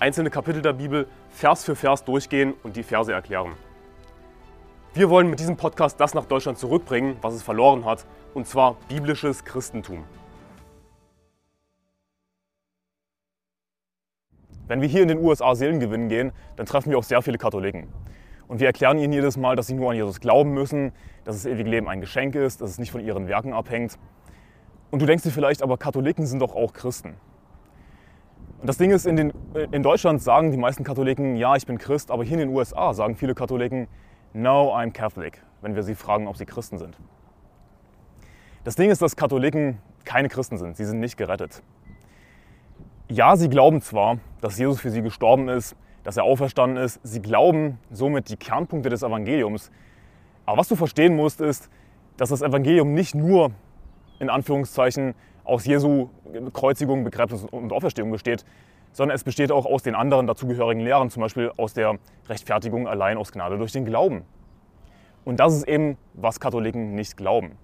einzelne Kapitel der Bibel Vers für Vers durchgehen und die Verse erklären. Wir wollen mit diesem Podcast das nach Deutschland zurückbringen, was es verloren hat, und zwar biblisches Christentum. Wenn wir hier in den USA Seelen gewinnen gehen, dann treffen wir auch sehr viele Katholiken. Und wir erklären ihnen jedes Mal, dass sie nur an Jesus glauben müssen, dass das ewige Leben ein Geschenk ist, dass es nicht von ihren Werken abhängt. Und du denkst dir vielleicht, aber Katholiken sind doch auch Christen. Und das Ding ist, in, den, in Deutschland sagen die meisten Katholiken, ja, ich bin Christ, aber hier in den USA sagen viele Katholiken, no, I'm Catholic, wenn wir sie fragen, ob sie Christen sind. Das Ding ist, dass Katholiken keine Christen sind, sie sind nicht gerettet. Ja, sie glauben zwar, dass Jesus für sie gestorben ist, dass er auferstanden ist, sie glauben somit die Kernpunkte des Evangeliums, aber was du verstehen musst, ist, dass das Evangelium nicht nur in Anführungszeichen aus Jesu Kreuzigung, Begräbnis und Auferstehung besteht, sondern es besteht auch aus den anderen dazugehörigen Lehren, zum Beispiel aus der Rechtfertigung allein aus Gnade durch den Glauben. Und das ist eben, was Katholiken nicht glauben.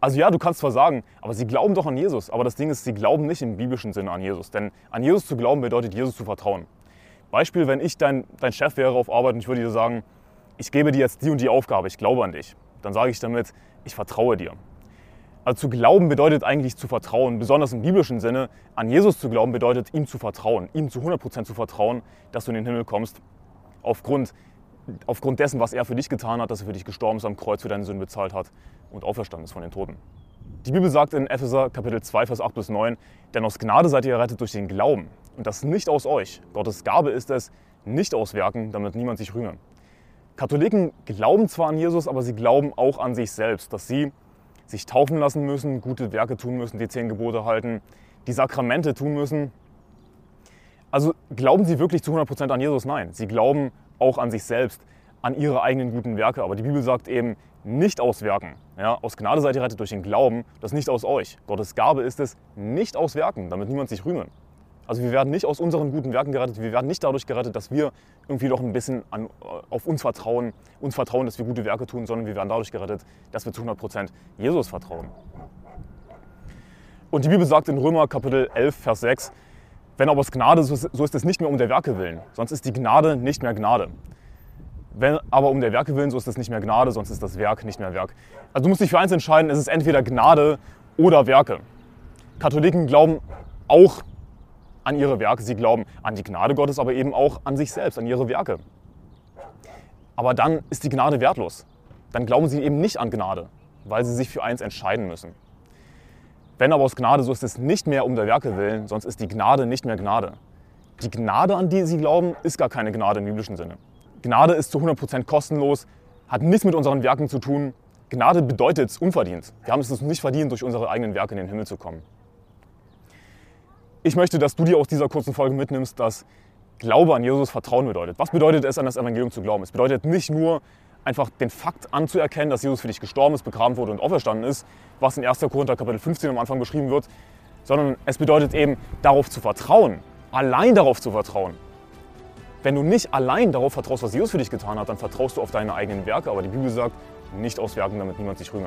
Also ja, du kannst zwar sagen, aber sie glauben doch an Jesus, aber das Ding ist, sie glauben nicht im biblischen Sinne an Jesus. Denn an Jesus zu glauben bedeutet, Jesus zu vertrauen. Beispiel, wenn ich dein, dein Chef wäre auf Arbeit und ich würde dir sagen, ich gebe dir jetzt die und die Aufgabe, ich glaube an dich, dann sage ich damit, ich vertraue dir. Also zu glauben bedeutet eigentlich zu vertrauen, besonders im biblischen Sinne. An Jesus zu glauben bedeutet ihm zu vertrauen, ihm zu 100% zu vertrauen, dass du in den Himmel kommst, aufgrund, aufgrund dessen, was er für dich getan hat, dass er für dich gestorben ist, am Kreuz für deine Sünden bezahlt hat und auferstanden ist von den Toten. Die Bibel sagt in Epheser Kapitel 2, Vers 8 bis 9, denn aus Gnade seid ihr errettet durch den Glauben und das nicht aus euch. Gottes Gabe ist es, nicht aus Werken, damit niemand sich rühme. Katholiken glauben zwar an Jesus, aber sie glauben auch an sich selbst, dass sie sich taufen lassen müssen, gute Werke tun müssen, die zehn Gebote halten, die Sakramente tun müssen. Also glauben sie wirklich zu 100% an Jesus? Nein. Sie glauben auch an sich selbst, an ihre eigenen guten Werke. Aber die Bibel sagt eben, nicht aus Werken. Ja, aus Gnade seid ihr rettet durch den Glauben, das nicht aus euch. Gottes Gabe ist es, nicht aus Werken, damit niemand sich rühme. Also wir werden nicht aus unseren guten Werken gerettet, wir werden nicht dadurch gerettet, dass wir irgendwie noch ein bisschen an, äh, auf uns vertrauen, uns vertrauen, dass wir gute Werke tun, sondern wir werden dadurch gerettet, dass wir zu 100% Jesus vertrauen. Und die Bibel sagt in Römer Kapitel 11, Vers 6, wenn aber es Gnade, so ist es nicht mehr um der Werke willen, sonst ist die Gnade nicht mehr Gnade. Wenn aber um der Werke willen, so ist es nicht mehr Gnade, sonst ist das Werk nicht mehr Werk. Also du musst dich für eins entscheiden, es ist entweder Gnade oder Werke. Katholiken glauben auch an ihre Werke, sie glauben an die Gnade Gottes, aber eben auch an sich selbst, an ihre Werke. Aber dann ist die Gnade wertlos. Dann glauben sie eben nicht an Gnade, weil sie sich für eins entscheiden müssen. Wenn aber aus Gnade, so ist es nicht mehr um der Werke willen, sonst ist die Gnade nicht mehr Gnade. Die Gnade, an die sie glauben, ist gar keine Gnade im biblischen Sinne. Gnade ist zu 100% kostenlos, hat nichts mit unseren Werken zu tun. Gnade bedeutet unverdient. Wir haben es uns nicht verdient, durch unsere eigenen Werke in den Himmel zu kommen. Ich möchte, dass du dir aus dieser kurzen Folge mitnimmst, dass Glaube an Jesus Vertrauen bedeutet. Was bedeutet es, an das Evangelium zu glauben? Es bedeutet nicht nur einfach den Fakt anzuerkennen, dass Jesus für dich gestorben ist, begraben wurde und auferstanden ist, was in 1. Korinther Kapitel 15 am Anfang beschrieben wird, sondern es bedeutet eben darauf zu vertrauen, allein darauf zu vertrauen. Wenn du nicht allein darauf vertraust, was Jesus für dich getan hat, dann vertraust du auf deine eigenen Werke, aber die Bibel sagt, nicht aus Werken, damit niemand sich rühmt.